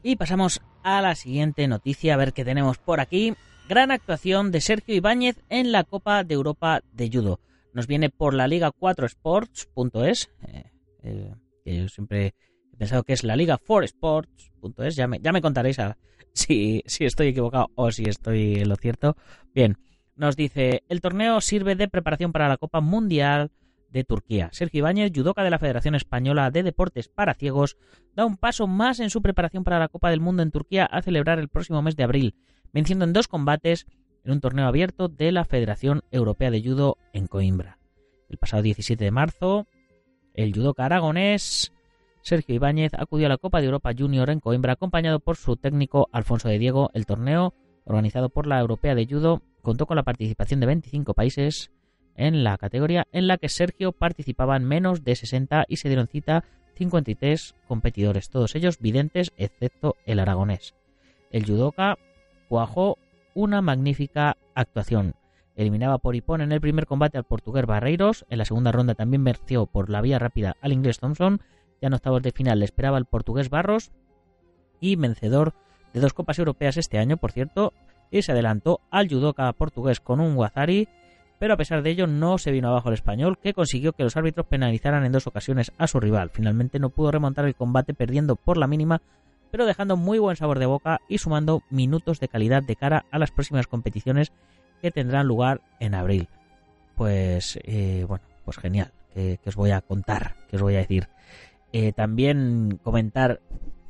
A: Y pasamos a la siguiente noticia, a ver qué tenemos por aquí. Gran actuación de Sergio Ibáñez en la Copa de Europa de Judo. Nos viene por la Liga 4sports.es. Eh, eh, que yo siempre he pensado que es la Liga 4sports.es. Ya me, ya me contaréis si, si estoy equivocado o si estoy en lo cierto. Bien, nos dice, el torneo sirve de preparación para la Copa Mundial de Turquía. Sergio Ibáñez, judoka de la Federación Española de Deportes para Ciegos, da un paso más en su preparación para la Copa del Mundo en Turquía a celebrar el próximo mes de abril, venciendo en dos combates en un torneo abierto de la Federación Europea de Judo en Coimbra. El pasado 17 de marzo, el judoka aragonés Sergio Ibáñez acudió a la Copa de Europa Junior en Coimbra acompañado por su técnico Alfonso de Diego. El torneo, organizado por la Europea de Judo, contó con la participación de 25 países en la categoría en la que Sergio participaban menos de 60 y se dieron cita 53 competidores, todos ellos videntes excepto el aragonés. El judoka cuajó una magnífica actuación. eliminaba por Ipón en el primer combate al portugués Barreiros. En la segunda ronda también venció por la vía rápida al inglés Thompson. Ya en octavos de final le esperaba el portugués Barros y vencedor de dos copas europeas este año, por cierto, y se adelantó al judoka portugués con un Guazari, pero a pesar de ello no se vino abajo el español, que consiguió que los árbitros penalizaran en dos ocasiones a su rival. Finalmente no pudo remontar el combate perdiendo por la mínima, pero dejando muy buen sabor de boca y sumando minutos de calidad de cara a las próximas competiciones que tendrán lugar en abril. Pues eh, bueno, pues genial, que, os voy a contar, que os voy a decir. Eh, también comentar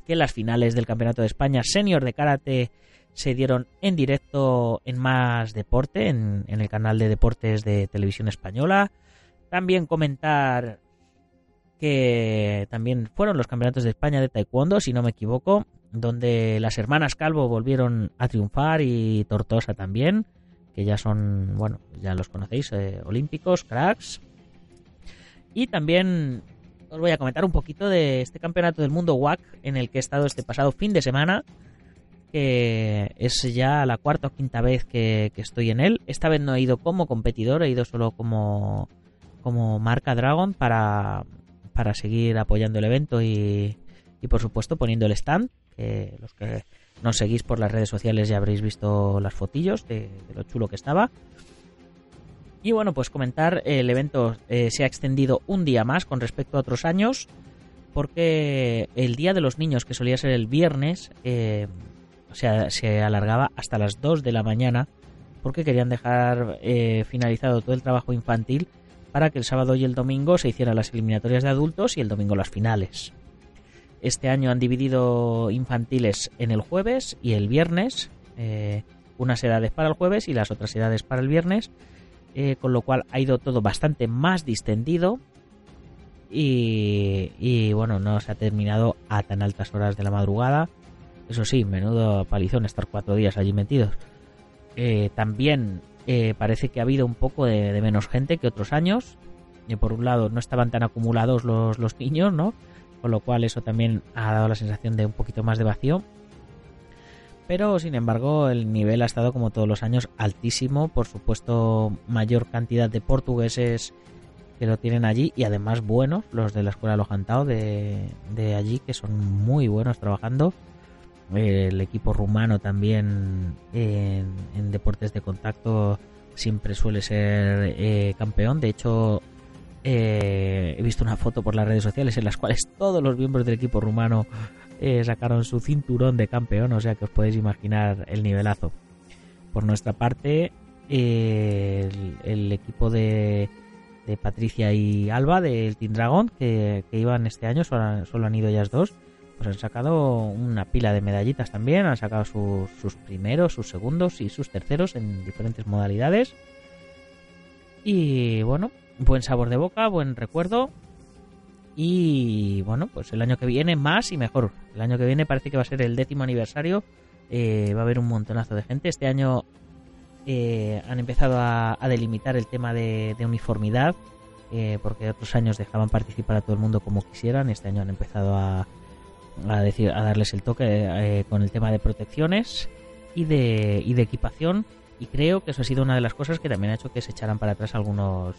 A: que las finales del Campeonato de España Senior de Karate se dieron en directo en Más Deporte, en, el canal de deportes de Televisión Española. También comentar que también fueron los campeonatos de España de Taekwondo, si no me equivoco, donde las hermanas Calvo volvieron a triunfar y Tortosa también, que ya son, bueno, ya los conocéis, eh, olímpicos, cracks. Y también os voy a comentar un poquito de este campeonato del mundo WAC en el que he estado este pasado fin de semana que es ya la cuarta o quinta vez que, estoy en él. Esta vez no he ido como competidor, he ido solo como, como marca Dragon para, para seguir apoyando el evento y, y por supuesto poniendo el stand, que los que nos seguís por las redes sociales ya habréis visto las fotillos de, lo chulo que estaba. Y bueno, pues comentar, el evento eh, se ha extendido un día más con respecto a otros años, porque el Día de los Niños, que solía ser el viernes, eh, se alargaba hasta las 2 de la mañana porque querían dejar eh, finalizado todo el trabajo infantil para que el sábado y el domingo se hicieran las eliminatorias de adultos y el domingo las finales. Este año han dividido infantiles en el jueves y el viernes, eh, unas edades para el jueves y las otras edades para el viernes, eh, con lo cual ha ido todo bastante más distendido y, y bueno, no se ha terminado a tan altas horas de la madrugada eso sí, menudo palizón estar cuatro días allí metidos. Eh, también eh, parece que ha habido un poco de, menos gente que otros años. Y por un lado, no estaban tan acumulados los, los niños, ¿no? Con lo cual eso también ha dado la sensación de un poquito más de vacío. Pero sin embargo, el nivel ha estado como todos los años altísimo. Por supuesto, mayor cantidad de portugueses que lo tienen allí y además buenos, los de la escuela Lojantao de, de allí, que son muy buenos trabajando el equipo rumano también en, deportes de contacto siempre suele ser eh, campeón. De hecho, eh, he visto una foto por las redes sociales en las cuales todos los miembros del equipo rumano eh, sacaron su cinturón de campeón, o sea que os podéis imaginar el nivelazo. Por nuestra parte, el, equipo de, Patricia y Alba del Team Dragon, que, iban este año, solo, solo han ido ellas dos, pues han sacado una pila de medallitas también, han sacado sus, primeros, sus segundos y sus terceros en diferentes modalidades. Y bueno, buen sabor de boca, buen recuerdo. Y bueno, pues el año que viene más y mejor. El año que viene parece que va a ser el décimo aniversario. Eh, va a haber un montonazo de gente. Este año eh, han empezado a, delimitar el tema de, uniformidad. Eh, porque otros años dejaban participar a todo el mundo como quisieran. Este año han empezado a, a, decir, a darles el toque eh, con el tema de protecciones y de, y de equipación. Y creo que eso ha sido una de las cosas que también ha hecho que se echaran para atrás algunos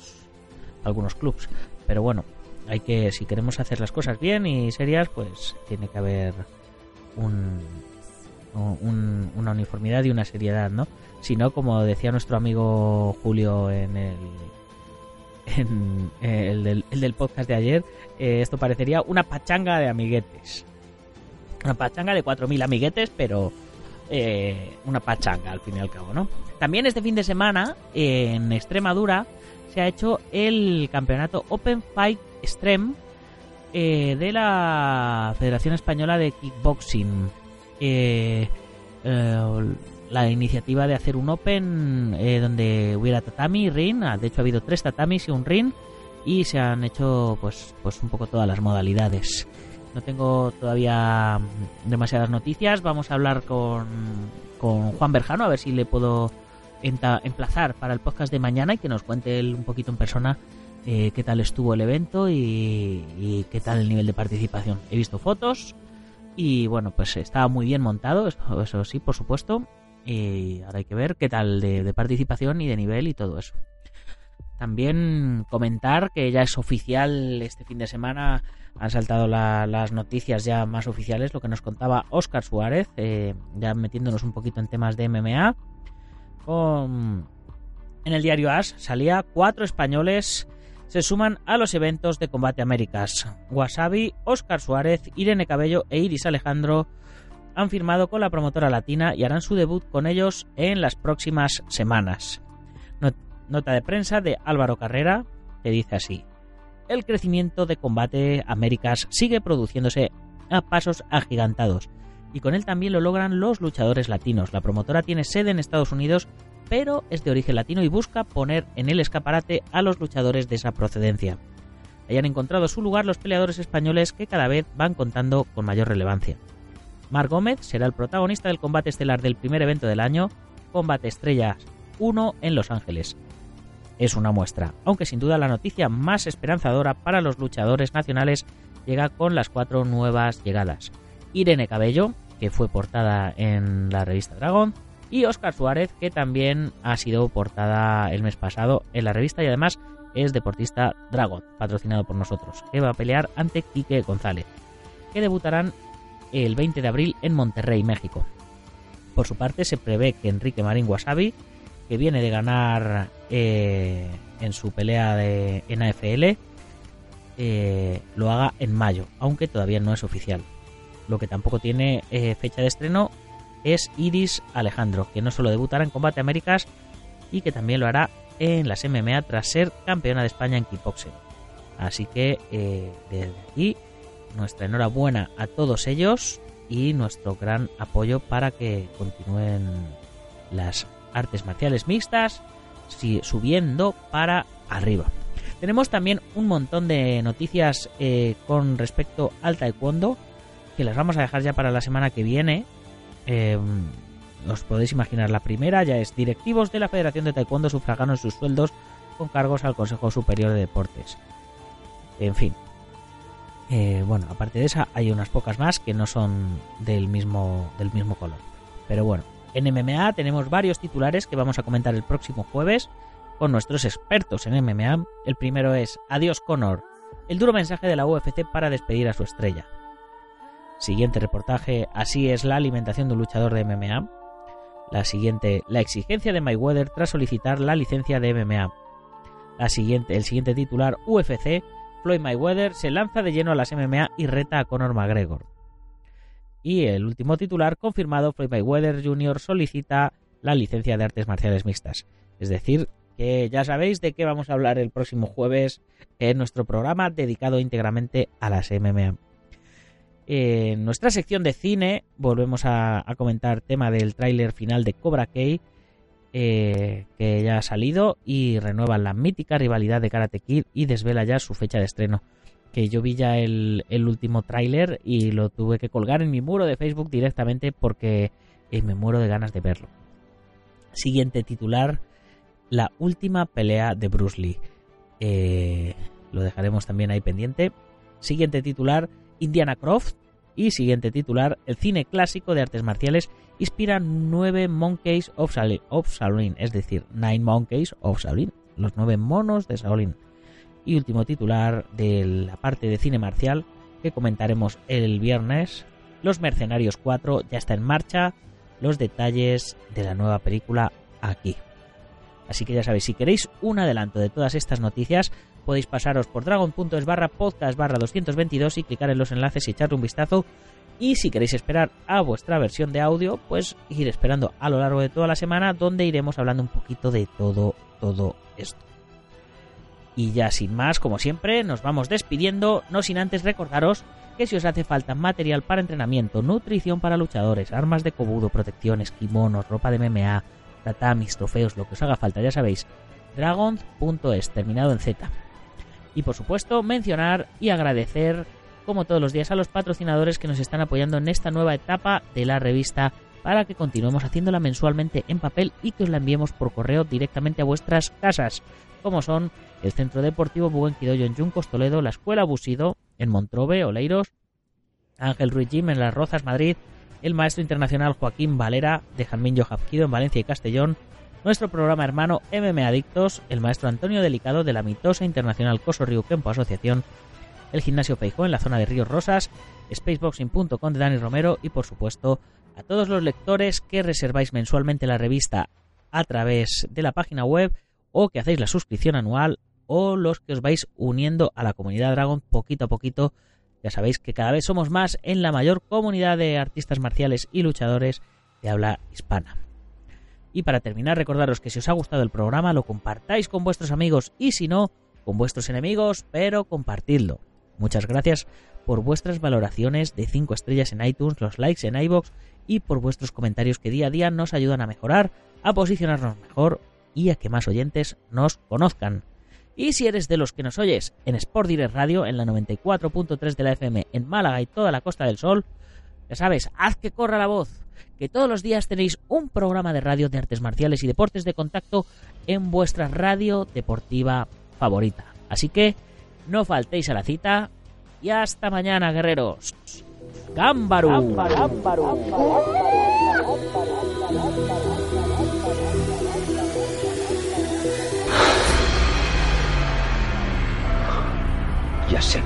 A: algunos clubs. Pero bueno hay que si queremos hacer las cosas bien y serias pues tiene que haber un, una uniformidad y una seriedad no si no como decía nuestro amigo Julio en el en el del, el del podcast de ayer eh, esto parecería una pachanga de amiguetes una pachanga de 4.000 amiguetes, pero eh, una pachanga al fin y al cabo, ¿no? También este fin de semana, en Extremadura, se ha hecho el campeonato Open Fight Extreme eh, de la Federación Española de Kickboxing. Eh, la iniciativa de hacer un Open donde hubiera tatami y ring, ah, de hecho ha habido tres tatamis y un ring, y se han hecho pues, pues un poco todas las modalidades. No tengo todavía demasiadas noticias. Vamos a hablar con, con Juan Berjano a ver si le puedo emplazar para el podcast de mañana y que nos cuente él un poquito en persona eh, qué tal estuvo el evento y, qué tal el nivel de participación. He visto fotos y bueno, pues estaba muy bien montado, eso, sí, por supuesto. y ahora hay que ver qué tal de, participación y de nivel y todo eso. También comentar que ya es oficial este fin de semana, han saltado las noticias ya más oficiales, lo que nos contaba Oscar Suárez, eh, ya metiéndonos un poquito en temas de MMA. Con, en el diario As salía cuatro españoles se suman a los eventos de Combate Américas. Wasabi, Oscar Suárez, Irene Cabello e Iris Alejandro han firmado con la promotora latina y harán su debut con ellos en las próximas semanas. Nota de prensa de Álvaro Carrera que dice así. El crecimiento de Combate Américas sigue produciéndose a pasos agigantados y con él también lo logran los luchadores latinos. La promotora tiene sede en Estados Unidos pero es de origen latino y busca poner en el escaparate a los luchadores de esa procedencia. Hayan encontrado su lugar los peleadores españoles que cada vez van contando con mayor relevancia. Mar Gómez será el protagonista del combate estelar del primer evento del año, Combate Estrellas 1 en Los Ángeles. Es una muestra, aunque sin duda la noticia más esperanzadora para los luchadores nacionales llega con las cuatro nuevas llegadas. Irene Cabello, que fue portada en la revista Dragon, y Oscar Suárez, que también ha sido portada el mes pasado en la revista y además es deportista Dragon, patrocinado por nosotros, que va a pelear ante Quique González, que debutarán el 20 de abril en Monterrey, México. Por su parte, se prevé que Enrique Marín Wasabi, que viene de ganar eh, en su pelea de, en AFL, eh, lo haga en mayo, aunque todavía no es oficial. Lo que tampoco tiene eh, fecha de estreno es Iris Alejandro, que no solo debutará en Combate Américas y que también lo hará en las MMA tras ser campeona de España en kickboxing. Así que desde aquí nuestra enhorabuena a todos ellos y nuestro gran apoyo para que continúen las artes marciales mixtas subiendo para arriba. Tenemos también un montón de noticias eh, con respecto al taekwondo que las vamos a dejar ya para la semana que viene eh, os podéis imaginar, la primera ya es directivos de la Federación de Taekwondo sufragaron sus sueldos con cargos al Consejo Superior de Deportes. En fin. Eh, bueno, aparte de esa, hay unas pocas más que no son del mismo, del mismo color. Pero bueno, en MMA tenemos varios titulares que vamos a comentar el próximo jueves con nuestros expertos en MMA. El primero es Adiós Conor, el duro mensaje de la UFC para despedir a su estrella. Siguiente reportaje, así es la alimentación de un luchador de MMA. La siguiente, la exigencia de Mayweather tras solicitar la licencia de MMA. La siguiente, el siguiente titular, UFC, Floyd Mayweather se lanza de lleno a las MMA y reta a Conor McGregor. Y el último titular, confirmado, Floyd Mayweather Jr. solicita la licencia de artes marciales mixtas. Es decir, que ya sabéis de qué vamos a hablar el próximo jueves en nuestro programa dedicado íntegramente a las MMA. En nuestra sección de cine volvemos a, comentar tema del tráiler final de Cobra Kai, eh, que ya ha salido y renueva la mítica rivalidad de Karate Kid y desvela ya su fecha de estreno. Que yo vi ya el, último tráiler y lo tuve que colgar en mi muro de Facebook directamente porque eh, me muero de ganas de verlo. Siguiente titular, la última pelea de Bruce Lee. Eh, lo dejaremos también ahí pendiente. Siguiente titular, Indiana Croft y siguiente titular, el cine clásico de artes marciales inspira nueve Monkeys of, Shaolin, es decir, Nine Monkeys of Shaolin, los nueve monos de Shaolin. Y último titular de la parte de cine marcial que comentaremos el viernes, Los Mercenarios 4 ya está en marcha, los detalles de la nueva película aquí. Así que ya sabéis, si queréis un adelanto de todas estas noticias, podéis pasaros por dragon.es barra podcast barra 222 y clicar en los enlaces y echarle un vistazo. Y si queréis esperar a vuestra versión de audio, pues ir esperando a lo largo de toda la semana, donde iremos hablando un poquito de todo, todo esto. Y ya sin más, como siempre, nos vamos despidiendo, no sin antes recordaros que si os hace falta material para entrenamiento, nutrición para luchadores, armas de cobudo, protecciones, kimonos, ropa de MMA, tatamis, trofeos, lo que os haga falta, ya sabéis, dragon.es, terminado en Z. Y por supuesto, mencionar y agradecer, como todos los días, a los patrocinadores que nos están apoyando en esta nueva etapa de la revista para que continuemos haciéndola mensualmente en papel y que os la enviemos por correo directamente a vuestras casas, como son el Centro Deportivo Buenquidoyo en Yuncos, Toledo, la Escuela Busido en Montrobe, Oleiros, Ángel Ruiz Jim en Las Rozas, Madrid, el maestro internacional Joaquín Valera de Jamín Yohapquido en Valencia y Castellón, nuestro programa hermano MM Adictos, el maestro Antonio Delicado de la mitosa internacional Coso Río Kempo Asociación, el gimnasio Feijó en la zona de Ríos Rosas, spaceboxing.com de Dani Romero y por supuesto a todos los lectores que reserváis mensualmente la revista a través de la página web o que hacéis la suscripción anual o los que os vais uniendo a la comunidad Dragon poquito a poquito. Ya sabéis que cada vez somos más en la mayor comunidad de artistas marciales y luchadores de habla hispana. Y para terminar, recordaros que si os ha gustado el programa lo compartáis con vuestros amigos y si no, con vuestros enemigos, pero compartidlo. Muchas gracias por vuestras valoraciones de 5 estrellas en iTunes, los likes en iBox y por vuestros comentarios que día a día nos ayudan a mejorar, a posicionarnos mejor y a que más oyentes nos conozcan. Y si eres de los que nos oyes en Sport Direct Radio, en la 94.3 de la FM en Málaga y toda la Costa del Sol, ya sabes, haz que corra la voz, que todos los días tenéis un programa de radio de artes marciales y deportes de contacto en vuestra radio deportiva favorita. Así que no faltéis a la cita y hasta mañana, guerreros. ¡Gámbaru!
D: Ya sé.